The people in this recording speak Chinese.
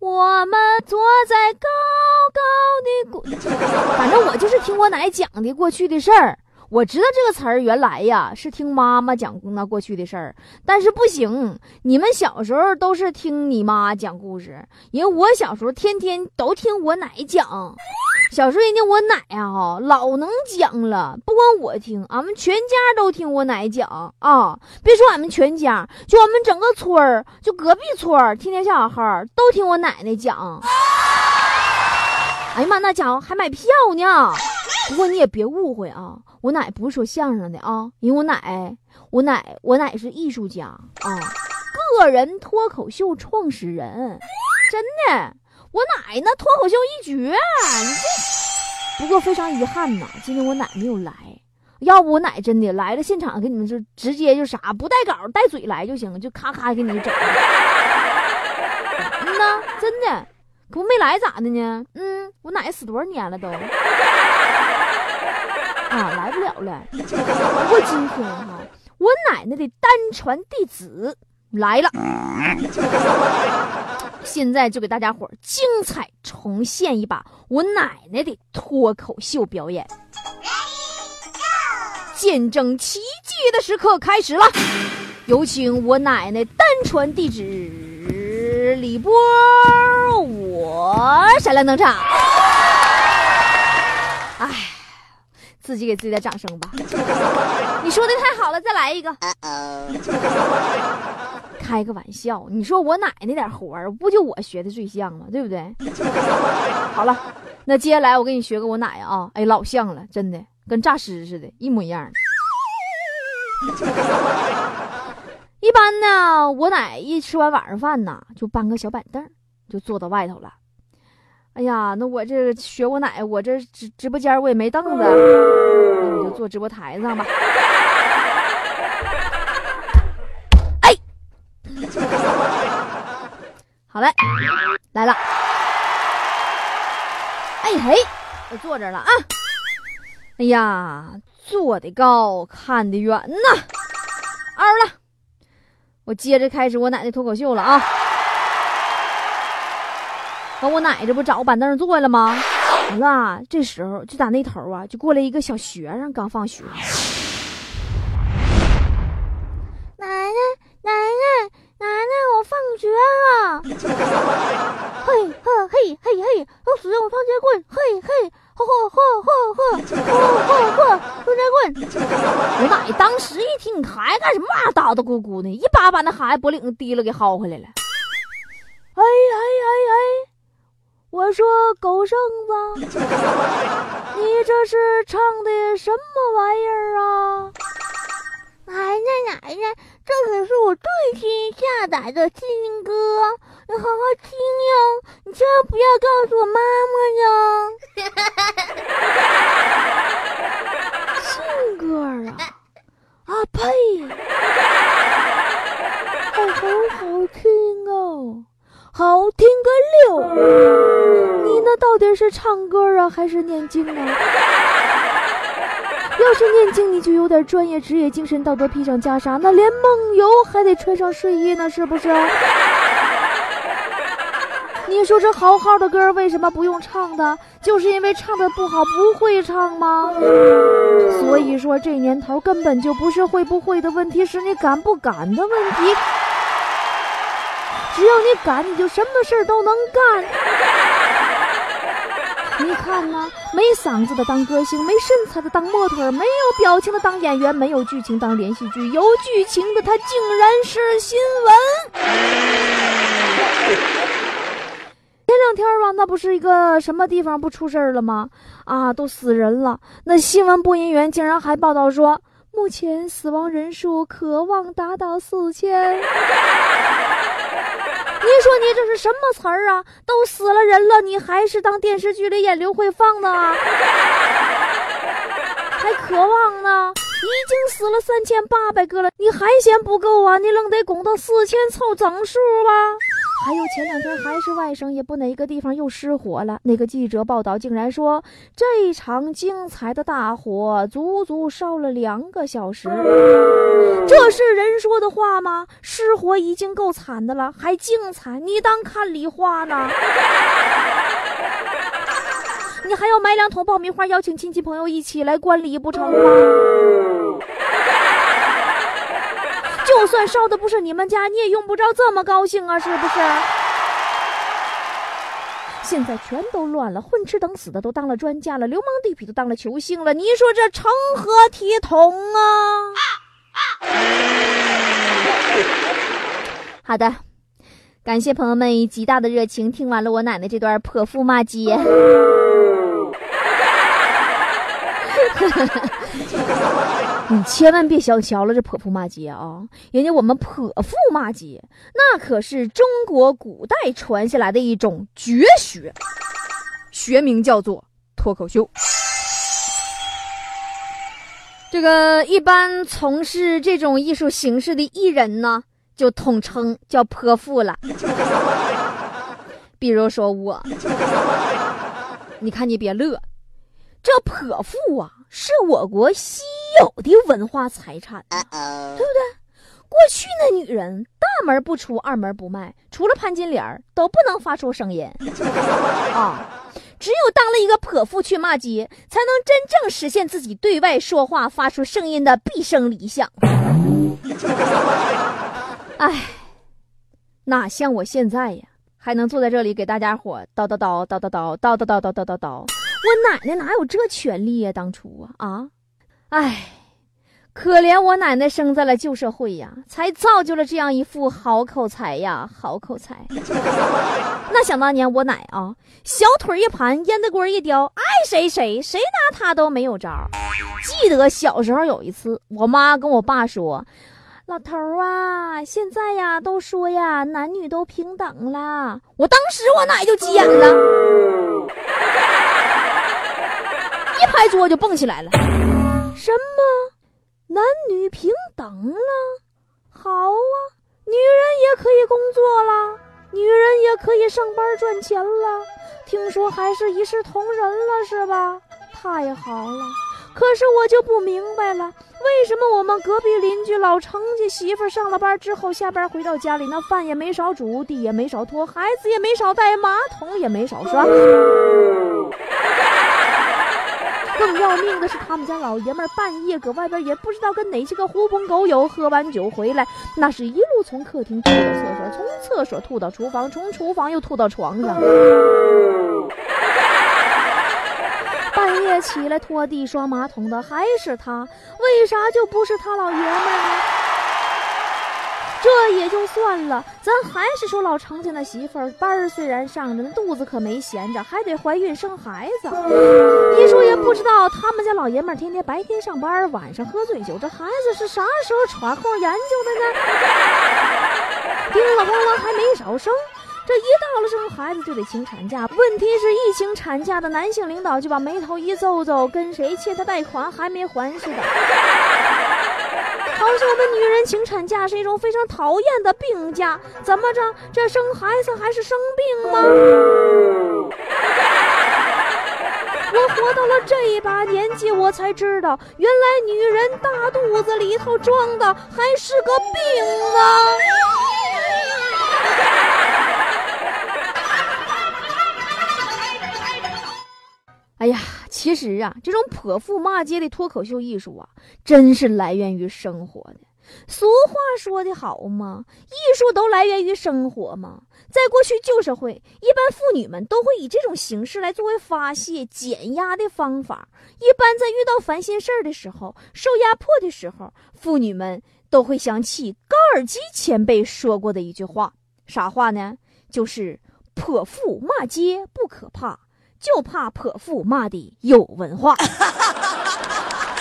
我们坐在高高的谷，反正我就是听我奶讲的过去的事儿。我知道这个词儿原来呀是听妈妈讲那过去的事儿，但是不行，你们小时候都是听你妈讲故事，因为我小时候天天都听我奶讲。小时候人家我奶呀哈老能讲了，不光我听，俺们全家都听我奶讲啊。别说俺们全家，就俺们整个村儿，就隔壁村儿，天天小孩都听我奶奶讲。哎呀妈，那家伙还买票呢。不过你也别误会啊，我奶不是说相声的啊，因为我奶，我奶，我奶是艺术家啊，个人脱口秀创始人，真的。我奶那脱口秀一绝，你这不过非常遗憾呐，今天我奶没有来，要不我奶真的来了现场给你们就直接就啥不带稿带嘴来就行，就咔咔给你整。嗯呐，真的，可不没来咋的呢？嗯，我奶死多少年了都，啊，来不了了。不过今天哈，我奶奶的单传弟子来了。现在就给大家伙儿精彩重现一把我奶奶的脱口秀表演，见证奇迹的时刻开始了，有请我奶奶单传弟子李波，我闪亮登场。哎，自己给自己点掌声吧，你说的太好了，再来一个。开个玩笑，你说我奶奶点活儿，不就我学的最像吗？对不对？好了，那接下来我给你学个我奶啊，哎，老像了，真的跟诈尸似的，一模一样。一般呢，我奶一吃完晚上饭呢，就搬个小板凳，就坐到外头了。哎呀，那我这学我奶，我这直直播间我也没凳子，那我就坐直播台上吧。好嘞，来了。哎嘿，我坐这了啊。哎呀，坐的高，看的远呐。嗷了，我接着开始我奶奶脱口秀了啊。完，我奶这不找个板凳坐了吗？完了，这时候就打那头啊，就过来一个小学生，刚放学。奶奶，奶奶。奶奶，我放学了。嘿呵嘿嘿嘿，要使用双截棍。嘿嘿，嚯嚯嚯嚯嚯嚯嚯，双截棍。我奶当时一听，你孩子干什么玩意儿叨叨咕咕的，一把把那孩子脖领子提了给薅回来了。哎哎哎哎，我说狗剩子，你这是唱的什么玩意儿啊？奶奶奶奶，这可是我最新下载的新歌，你好好听哟！你千万不要告诉我妈妈哟。新歌啊，啊呸！好好好听哦，好听个六！你那到底是唱歌啊，还是念经啊？要是念经，你就有点专业、职业、精神、道德披上袈裟，那连梦游还得穿上睡衣呢，是不是？你说这好好的歌为什么不用唱的？就是因为唱的不好，不会唱吗？所以说这年头根本就不是会不会的问题，是你敢不敢的问题。只要你敢，你就什么事儿都能干。你看呐，没嗓子的当歌星，没身材的当模特，没有表情的当演员，没有剧情当连续剧，有剧情的他竟然是新闻。前两天吧，那不是一个什么地方不出事儿了吗？啊，都死人了。那新闻播音员竟然还报道说，目前死亡人数可望达到四千。你说你这是什么词儿啊？都死了人了，你还是当电视剧里演刘慧芳呢？还渴望呢？已经死了三千八百个了，你还嫌不够啊？你愣得拱到四千凑整数吧？还有前两天还是外省，也不哪个地方又失火了。那个记者报道竟然说，这场精彩的大火足足烧了两个小时，这是人说的话吗？失火已经够惨的了，还精彩？你当看理花呢？你还要买两桶爆米花，邀请亲戚朋友一起来观礼不成吗？就算烧的不是你们家，你也用不着这么高兴啊，是不是？现在全都乱了，混吃等死的都当了专家了，流氓地痞都当了球星了，你说这成何体统啊？好的，感谢朋友们以极大的热情听完了我奶奶这段泼妇骂街。你千万别小瞧了这泼妇骂街啊！人家我们泼妇骂街，那可是中国古代传下来的一种绝学，学名叫做脱口秀。这个一般从事这种艺术形式的艺人呢，就统称叫泼妇了。比如说我，你看你别乐。这泼妇啊，是我国稀有的文化财产，对不对？过去那女人大门不出，二门不迈，除了潘金莲都不能发出声音 啊。只有当了一个泼妇去骂街，才能真正实现自己对外说话发出声音的毕生理想。哎，哪像我现在呀，还能坐在这里给大家伙叨叨叨叨叨叨叨叨叨叨叨叨叨。我奶奶哪有这权利呀？当初啊啊，哎，可怜我奶奶生在了旧社会呀，才造就了这样一副好口才呀，好口才。那想当年我奶啊，小腿一盘，烟袋锅一叼，爱谁谁，谁拿她都没有招。记得小时候有一次，我妈跟我爸说：“老头啊，现在呀都说呀，男女都平等了。”我当时我奶就急眼了。一拍桌就蹦起来了，什么男女平等了？好啊，女人也可以工作了，女人也可以上班赚钱了。听说还是一视同仁了，是吧？太好了。可是我就不明白了，为什么我们隔壁邻居老程家媳妇上了班之后，下班回到家里，那饭也没少煮，地也没少拖，孩子也没少带，马桶也没少刷。更要命的是，他们家老爷们半夜搁外边也不知道跟哪些个狐朋狗友喝完酒回来，那是一路从客厅吐到厕所，从厕所吐到厨房，从厨房又吐到床上。半夜起来拖地刷马桶的还是他，为啥就不是他老爷们呢？这也就算了，咱还是说老程家那媳妇儿班儿虽然上着，那肚子可没闲着，还得怀孕生孩子。你说也不知道他们家老爷们儿天天白天上班，晚上喝醉酒，这孩子是啥时候喘空研究的呢？叮了咣啷还没少生，这一到了生孩子就得请产假。问题是一请产假的男性领导就把眉头一皱皱，跟谁欠他贷款还没还似的。好像我们女人请产假是一种非常讨厌的病假，怎么着？这生孩子还是生病吗？我活到了这一把年纪，我才知道，原来女人大肚子里头装的还是个病啊！哎呀！其实啊，这种泼妇骂街的脱口秀艺术啊，真是来源于生活的。俗话说得好嘛，艺术都来源于生活嘛。在过去旧社会，一般妇女们都会以这种形式来作为发泄、减压的方法。一般在遇到烦心事儿的时候、受压迫的时候，妇女们都会想起高尔基前辈说过的一句话，啥话呢？就是“泼妇骂街不可怕”。就怕泼妇骂的有文化，